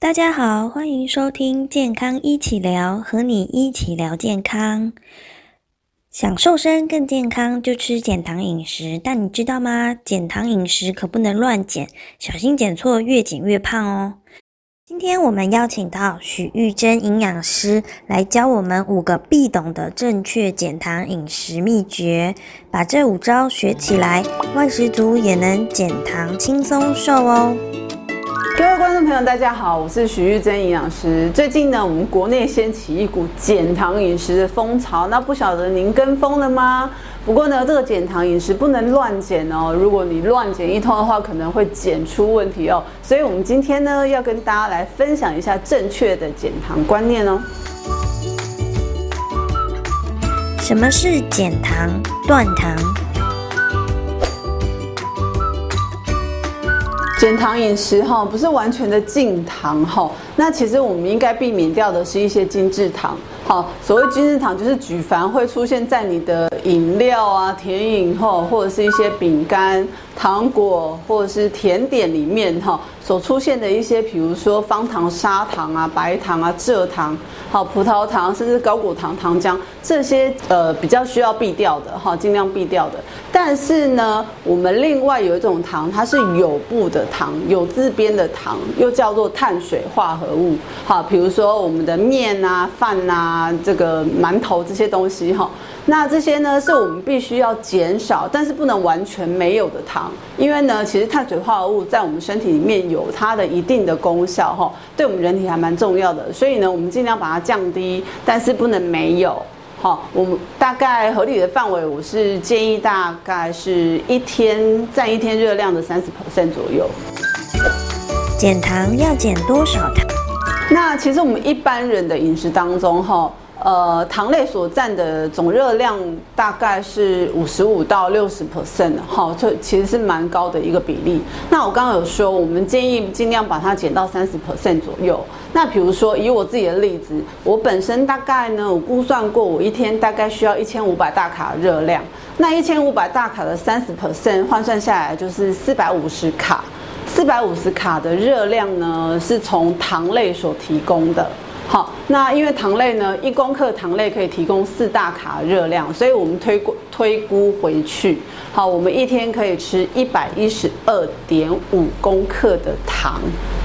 大家好，欢迎收听健康一起聊，和你一起聊健康。想瘦身更健康，就吃减糖饮食。但你知道吗？减糖饮食可不能乱减，小心减错，越减越胖哦。今天我们邀请到许玉珍营养师来教我们五个必懂的正确减糖饮食秘诀，把这五招学起来，外食族也能减糖轻松瘦哦。各位观众朋友，大家好，我是许玉珍营养师。最近呢，我们国内掀起一股减糖饮食的风潮，那不晓得您跟风了吗？不过呢，这个减糖饮食不能乱减哦，如果你乱减一通的话，可能会减出问题哦。所以，我们今天呢，要跟大家来分享一下正确的减糖观念哦。什么是减糖断糖？减糖饮食哈，不是完全的禁糖哈。那其实我们应该避免掉的是一些精制糖。好，所谓精制糖就是举凡会出现在你的饮料啊、甜饮后，或者是一些饼干、糖果或者是甜点里面哈。所出现的一些，比如说方糖、砂糖啊、白糖啊、蔗糖，好，葡萄糖，甚至高果糖、糖浆，这些呃比较需要避掉的哈，尽量避掉的。但是呢，我们另外有一种糖，它是有部的糖，有自编的糖，又叫做碳水化合物。好，比如说我们的面啊、饭啊、这个馒头这些东西哈。那这些呢，是我们必须要减少，但是不能完全没有的糖，因为呢，其实碳水化合物在我们身体里面有它的一定的功效哈，对我们人体还蛮重要的，所以呢，我们尽量把它降低，但是不能没有。好，我们大概合理的范围，我是建议大概是一天占一天热量的三十 percent 左右。减糖要减多少糖？那其实我们一般人的饮食当中哈。呃，糖类所占的总热量大概是五十五到六十 percent 好，这其实是蛮高的一个比例。那我刚刚有说，我们建议尽量把它减到三十 percent 左右。那比如说以我自己的例子，我本身大概呢，我估算过，我一天大概需要一千五百大卡热量。那一千五百大卡的三十 percent 换算下来就是四百五十卡。四百五十卡的热量呢，是从糖类所提供的。好，那因为糖类呢，一公克糖类可以提供四大卡热量，所以我们推估推估回去，好，我们一天可以吃一百一十二点五公克的糖，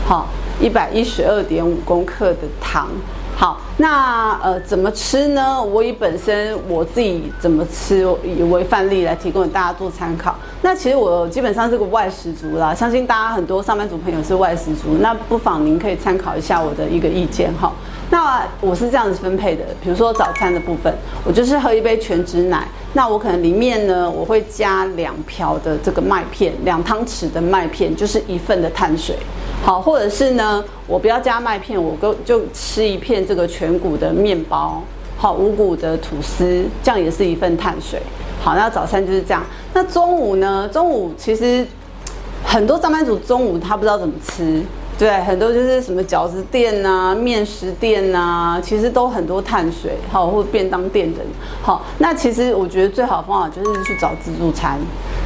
好，一百一十二点五公克的糖。好，那呃怎么吃呢？我以本身我自己怎么吃以为范例来提供给大家做参考。那其实我基本上是个外食族啦，相信大家很多上班族朋友是外食族，那不妨您可以参考一下我的一个意见哈。那我是这样子分配的，比如说早餐的部分，我就是喝一杯全脂奶，那我可能里面呢我会加两瓢的这个麦片，两汤匙的麦片就是一份的碳水。好，或者是呢，我不要加麦片，我就就吃一片这个全谷的面包，好，五谷的吐司，这样也是一份碳水。好，那早餐就是这样。那中午呢？中午其实很多上班族中午他不知道怎么吃，对，很多就是什么饺子店呐、面食店呐，其实都很多碳水，好，或便当店等。好，那其实我觉得最好的方法就是去找自助餐。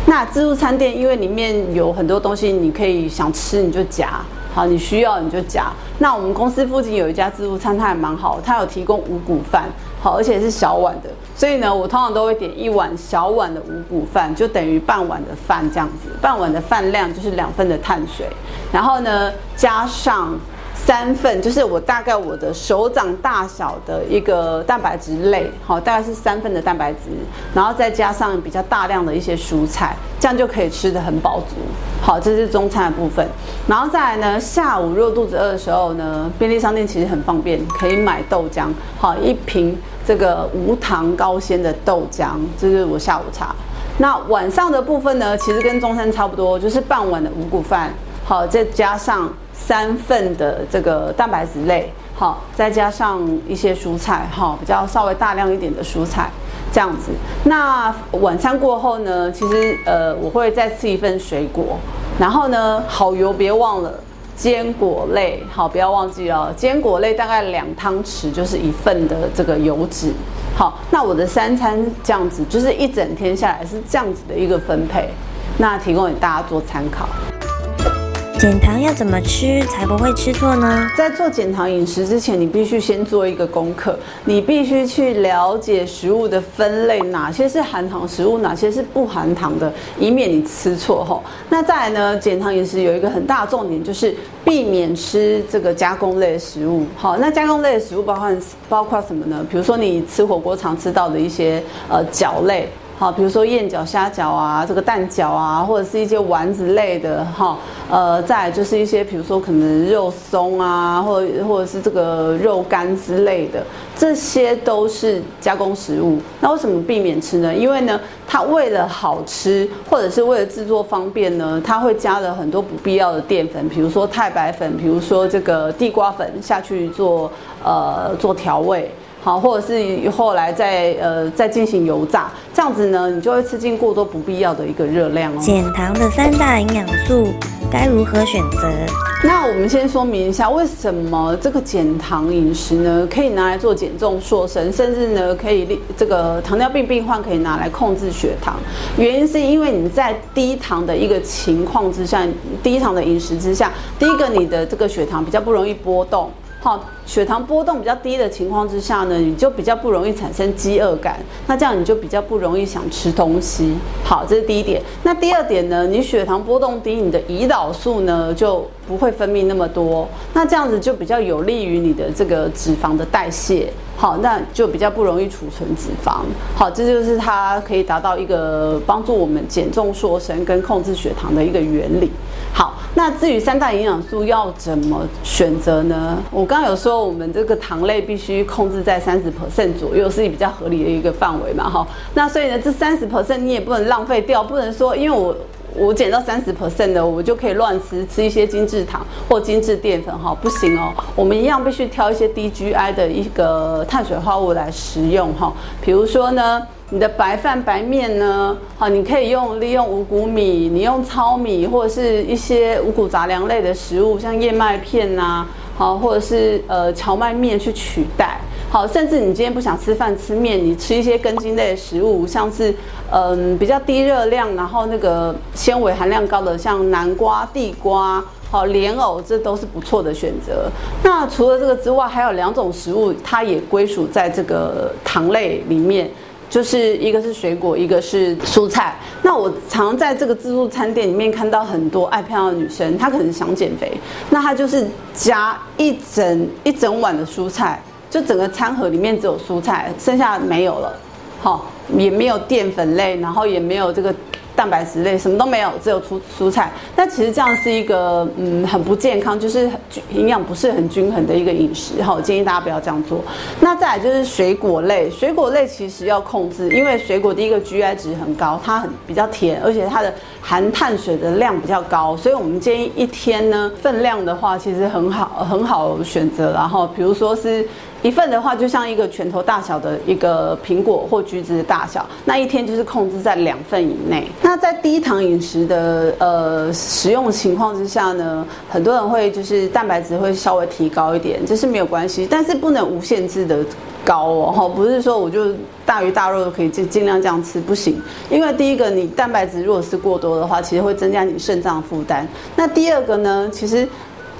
那自助餐店，因为里面有很多东西，你可以想吃你就夹，好，你需要你就夹。那我们公司附近有一家自助餐，它还蛮好，它有提供五谷饭，好，而且是小碗的。所以呢，我通常都会点一碗小碗的五谷饭，就等于半碗的饭这样子，半碗的饭量就是两份的碳水，然后呢加上。三份就是我大概我的手掌大小的一个蛋白质类，好，大概是三份的蛋白质，然后再加上比较大量的一些蔬菜，这样就可以吃得很饱足。好，这是中餐的部分，然后再来呢，下午如果肚子饿的时候呢，便利商店其实很方便，可以买豆浆，好，一瓶这个无糖高纤的豆浆，这是我下午茶。那晚上的部分呢，其实跟中餐差不多，就是半碗的五谷饭，好，再加上。三份的这个蛋白质类，好，再加上一些蔬菜，哈，比较稍微大量一点的蔬菜，这样子。那晚餐过后呢，其实呃，我会再吃一份水果，然后呢，好油别忘了，坚果类，好，不要忘记了，坚果类大概两汤匙就是一份的这个油脂，好，那我的三餐这样子，就是一整天下来是这样子的一个分配，那提供给大家做参考。减糖要怎么吃才不会吃错呢？在做减糖饮食之前，你必须先做一个功课，你必须去了解食物的分类，哪些是含糖食物，哪些是不含糖的，以免你吃错吼。那再来呢，减糖饮食有一个很大的重点，就是避免吃这个加工类的食物。好，那加工类的食物包含包括什么呢？比如说你吃火锅常吃到的一些呃饺类。好，比如说燕饺、虾饺啊，这个蛋饺啊，或者是一些丸子类的，哈，呃，再就是一些，比如说可能肉松啊，或或者是这个肉干之类的，这些都是加工食物。那为什么避免吃呢？因为呢，它为了好吃，或者是为了制作方便呢，它会加了很多不必要的淀粉，比如说太白粉，比如说这个地瓜粉下去做，呃，做调味。好，或者是后来再呃再进行油炸，这样子呢，你就会吃进过多不必要的一个热量哦。减糖的三大营养素该如何选择？那我们先说明一下，为什么这个减糖饮食呢，可以拿来做减重塑身，甚至呢可以这个糖尿病病患可以拿来控制血糖？原因是因为你在低糖的一个情况之下，低糖的饮食之下，第一个你的这个血糖比较不容易波动。好，血糖波动比较低的情况之下呢，你就比较不容易产生饥饿感，那这样你就比较不容易想吃东西。好，这是第一点。那第二点呢，你血糖波动低，你的胰岛素呢就不会分泌那么多，那这样子就比较有利于你的这个脂肪的代谢。好，那就比较不容易储存脂肪。好，这就是它可以达到一个帮助我们减重瘦身跟控制血糖的一个原理。好，那至于三大营养素要怎么选择呢？我刚刚有说，我们这个糖类必须控制在三十 percent 左右，是比较合理的一个范围嘛，哈。那所以呢，这三十 percent 你也不能浪费掉，不能说因为我我减到三十 percent 的，我就可以乱吃，吃一些精致糖或精致淀粉，哈，不行哦。我们一样必须挑一些低 GI 的一个碳水化合物来食用，哈。比如说呢。你的白饭白面呢？好，你可以用利用五谷米，你用糙米或者是一些五谷杂粮类的食物，像燕麦片呐，好，或者是呃荞麦面去取代。好，甚至你今天不想吃饭吃面，你吃一些根茎类的食物，像是嗯比较低热量，然后那个纤维含量高的，像南瓜、地瓜、好莲藕，这都是不错的选择。那除了这个之外，还有两种食物，它也归属在这个糖类里面。就是一个是水果，一个是蔬菜。那我常在这个自助餐店里面看到很多爱漂亮的女生，她可能想减肥，那她就是夹一整一整碗的蔬菜，就整个餐盒里面只有蔬菜，剩下没有了，好，也没有淀粉类，然后也没有这个。蛋白质类什么都没有，只有蔬蔬菜。那其实这样是一个嗯很不健康，就是营养不是很均衡的一个饮食。哈，建议大家不要这样做。那再来就是水果类，水果类其实要控制，因为水果第一个 GI 值很高，它很比较甜，而且它的含碳水的量比较高，所以我们建议一天呢分量的话，其实很好很好选择。然后比如说是。一份的话，就像一个拳头大小的一个苹果或橘子的大小，那一天就是控制在两份以内。那在低糖饮食的呃使用情况之下呢，很多人会就是蛋白质会稍微提高一点，这是没有关系，但是不能无限制的高哦，哈，不是说我就大鱼大肉可以尽尽量这样吃，不行。因为第一个，你蛋白质如果是过多的话，其实会增加你肾脏负担。那第二个呢，其实。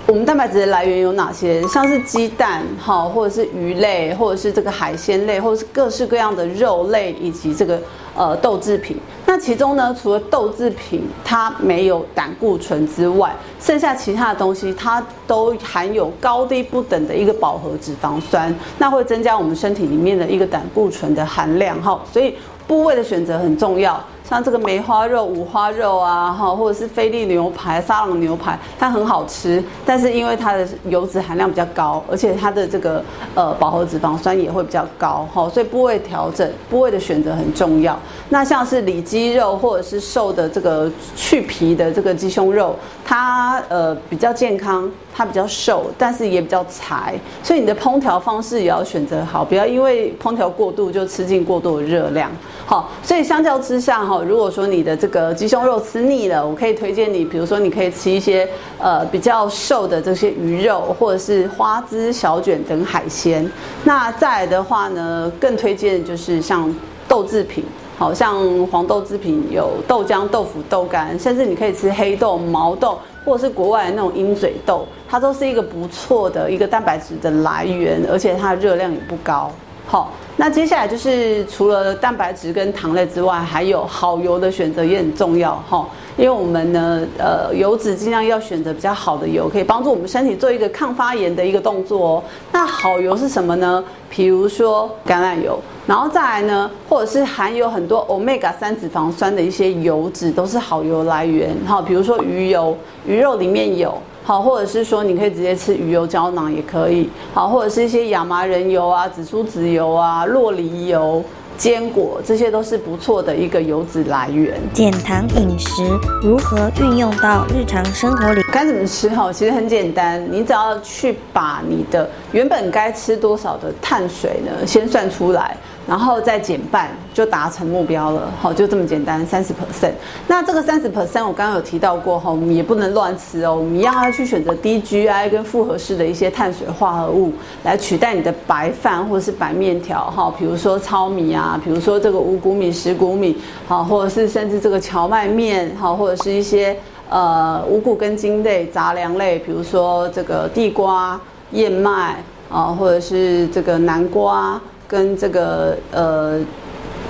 我们蛋白质的来源有哪些？像是鸡蛋，哈，或者是鱼类，或者是这个海鲜类，或者是各式各样的肉类，以及这个呃豆制品。那其中呢，除了豆制品它没有胆固醇之外，剩下其他的东西它都含有高低不等的一个饱和脂肪酸，那会增加我们身体里面的一个胆固醇的含量，哈。所以部位的选择很重要。像这个梅花肉、五花肉啊，哈，或者是菲力牛排、沙朗牛排，它很好吃，但是因为它的油脂含量比较高，而且它的这个呃饱和脂肪酸也会比较高，哈，所以部位调整、部位的选择很重要。那像是里脊肉或者是瘦的这个去皮的这个鸡胸肉，它呃比较健康。它比较瘦，但是也比较柴，所以你的烹调方式也要选择好，不要因为烹调过度就吃进过多的热量。好，所以相较之下哈，如果说你的这个鸡胸肉吃腻了，我可以推荐你，比如说你可以吃一些呃比较瘦的这些鱼肉，或者是花枝、小卷等海鲜。那再来的话呢，更推荐就是像豆制品。好像黄豆制品有豆浆、豆腐、豆干，甚至你可以吃黑豆、毛豆、或者是国外的那种鹰嘴豆，它都是一个不错的一个蛋白质的来源，而且它的热量也不高。好，那接下来就是除了蛋白质跟糖类之外，还有好油的选择也很重要哈。因为我们呢，呃，油脂尽量要选择比较好的油，可以帮助我们身体做一个抗发炎的一个动作哦。那好油是什么呢？比如说橄榄油，然后再来呢，或者是含有很多 omega 三脂肪酸的一些油脂，都是好油来源。好，比如说鱼油，鱼肉里面有。好，或者是说你可以直接吃鱼油胶囊也可以。好，或者是一些亚麻仁油啊、紫苏籽油啊、洛梨油、坚果，这些都是不错的一个油脂来源。减糖饮食如何运用到日常生活里？该怎么吃哈？其实很简单，你只要去把你的原本该吃多少的碳水呢，先算出来。然后再减半就达成目标了，好，就这么简单，三十 percent。那这个三十 percent 我刚刚有提到过哈，我们也不能乱吃哦，我们一样要去选择低 GI 跟复合式的一些碳水化合物来取代你的白饭或者是白面条哈，比如说糙米啊，比如说这个五谷米、十谷米，好，或者是甚至这个荞麦面，好，或者是一些呃五谷根茎类杂粮类，比如说这个地瓜、燕麦啊，或者是这个南瓜。跟这个呃，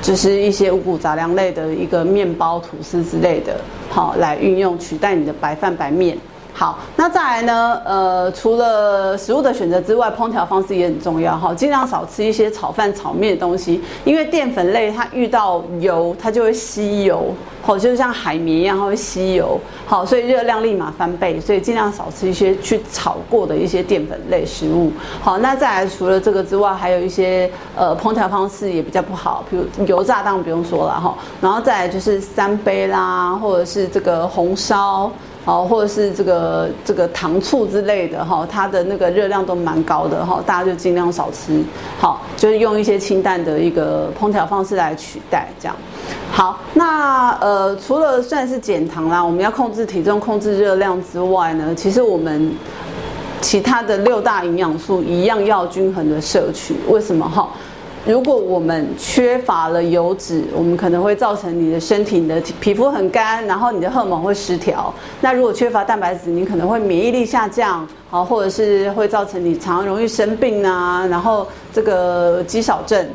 就是一些五谷杂粮类的一个面包、吐司之类的，好来运用取代你的白饭白面。好，那再来呢？呃，除了食物的选择之外，烹调方式也很重要哈。尽量少吃一些炒饭、炒面的东西，因为淀粉类它遇到油，它就会吸油，好，就像海绵一样，它会吸油。好，所以热量立马翻倍，所以尽量少吃一些去炒过的一些淀粉类食物。好，那再来除了这个之外，还有一些呃烹调方式也比较不好，比如油炸当然不用说了哈。然后再来就是三杯啦，或者是这个红烧。哦，或者是这个这个糖醋之类的哈，它的那个热量都蛮高的哈，大家就尽量少吃。好，就是用一些清淡的一个烹调方式来取代这样。好，那呃，除了算是减糖啦，我们要控制体重、控制热量之外呢，其实我们其他的六大营养素一样要均衡的摄取。为什么哈？如果我们缺乏了油脂，我们可能会造成你的身体、你的皮肤很干，然后你的荷尔蒙会失调。那如果缺乏蛋白质，你可能会免疫力下降，好，或者是会造成你常容易生病啊，然后这个肌少症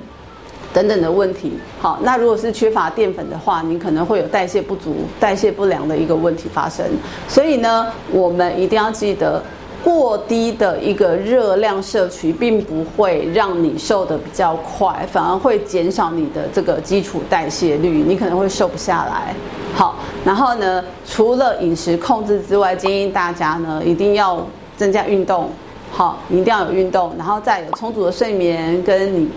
等等的问题。好，那如果是缺乏淀粉的话，你可能会有代谢不足、代谢不良的一个问题发生。所以呢，我们一定要记得。过低的一个热量摄取，并不会让你瘦的比较快，反而会减少你的这个基础代谢率，你可能会瘦不下来。好，然后呢，除了饮食控制之外，建议大家呢一定要增加运动。好，你一定要有运动，然后再有充足的睡眠，跟你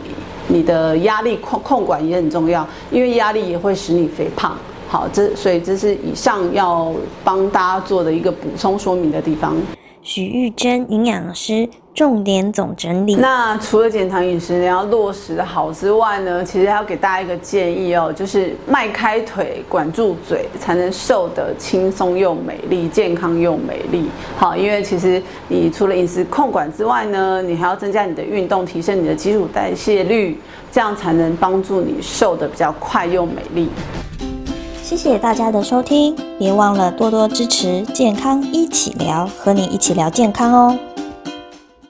你的压力控控管也很重要，因为压力也会使你肥胖。好，这所以这是以上要帮大家做的一个补充说明的地方。许玉珍营养师重点总整理。那除了减糖饮食你要落实好之外呢，其实还要给大家一个建议哦，就是迈开腿，管住嘴，才能瘦得轻松又美丽，健康又美丽。好，因为其实你除了饮食控管之外呢，你还要增加你的运动，提升你的基础代谢率，这样才能帮助你瘦得比较快又美丽。谢谢大家的收听，别忘了多多支持健康一起聊，和你一起聊健康哦。